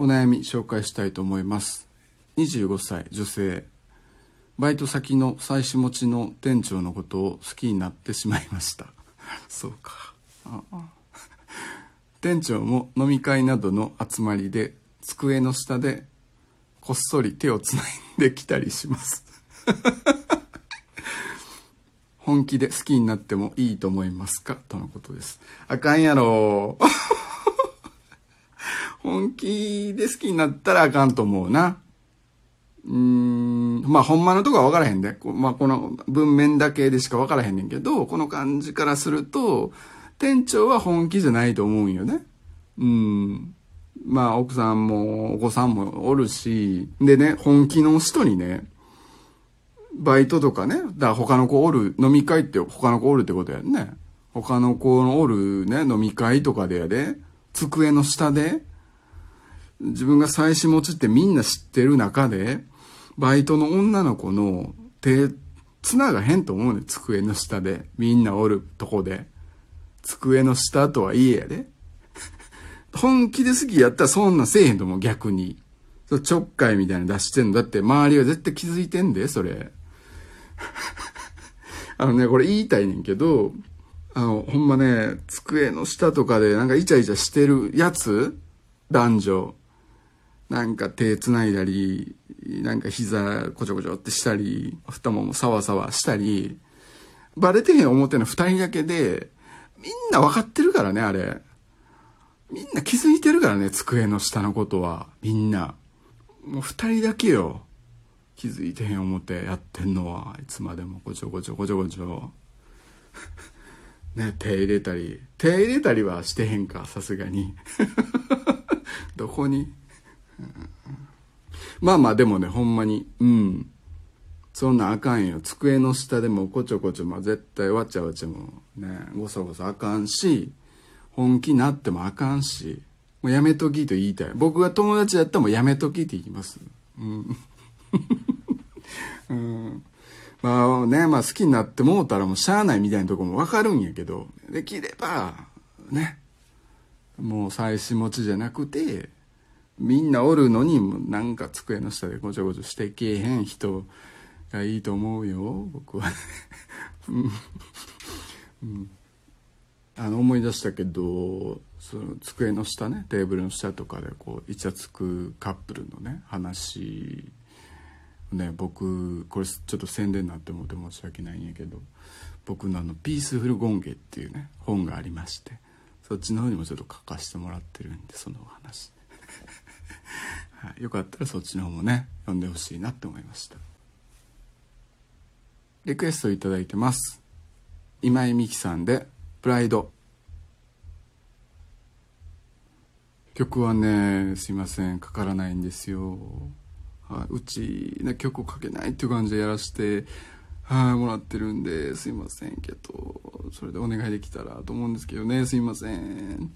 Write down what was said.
お悩み紹介したいと思います。25歳女性。バイト先の妻子持ちの店長のことを好きになってしまいました。そうか。あ店長も飲み会などの集まりで机の下でこっそり手をつないできたりします。本気で好きになってもいいと思いますか？とのことです。あかんやろ本気で好きになったらあかんと思うな。うーん、まあ、ほんまのとこは分からへんで。まあ、この文面だけでしか分からへんねんけど、この感じからすると、店長は本気じゃないと思うんよね。うん。まあ、奥さんもお子さんもおるし、でね、本気の人にね、バイトとかね、だから他の子おる、飲み会って他の子おるってことやんね。他の子のおるね、飲み会とかでやで、机の下で、自分が妻子持ちってみんな知ってる中で、バイトの女の子の手、繋がへんと思うね机の下で。みんなおるとこで。机の下とはいえやで。本気で好きやったらそんなせえへんと思う、逆に。そちょっかいみたいな出してんの。だって周りは絶対気づいてんで、それ。あのね、これ言いたいねんけど、あの、ほんまね、机の下とかでなんかイチャイチャしてるやつ男女。なんか手繋いだり、なんか膝こちょこちょってしたり、太ももサワサワしたり、バレてへん思ってんの二人だけで、みんな分かってるからね、あれ。みんな気づいてるからね、机の下のことは。みんな。もう二人だけよ。気づいてへん思ってやってんのは。いつまでもこちょこちょこちょこちょ。ね、手入れたり。手入れたりはしてへんか、さすがに。どこにまあまあでもね、ほんまに、うん。そんなあかんよ。机の下でもこちょこちょ、まあ絶対わちゃわちゃもね、ごそごそあかんし、本気になってもあかんし、もうやめときと言いたい。僕が友達やったらもうやめときって言います。うん。うん、まあね、まあ好きになってもうたらもうしゃあないみたいなとこもわかるんやけど、できれば、ね、もう妻子持ちじゃなくて、みんなおるのになんか机の下でごちょごちょしてけえへん人がいいと思うよ僕は。うん、あの思い出したけどその机の下ねテーブルの下とかでこうイチャつくカップルのね話ね僕これちょっと宣伝になって思って申し訳ないんやけど僕のあの「ピースフル権化」っていうね本がありましてそっちの方にもちょっと書かせてもらってるんでその話。はい、よかったらそっちの方もね読んでほしいなって思いました。リクエストいただいてます。今井美樹さんで「プライド」曲はねすいませんかからないんですよ、はい、うち、ね、曲をかけないっていう感じでやらしてはい、もらってるんですいませんけどそれでお願いできたらと思うんですけどねすいません。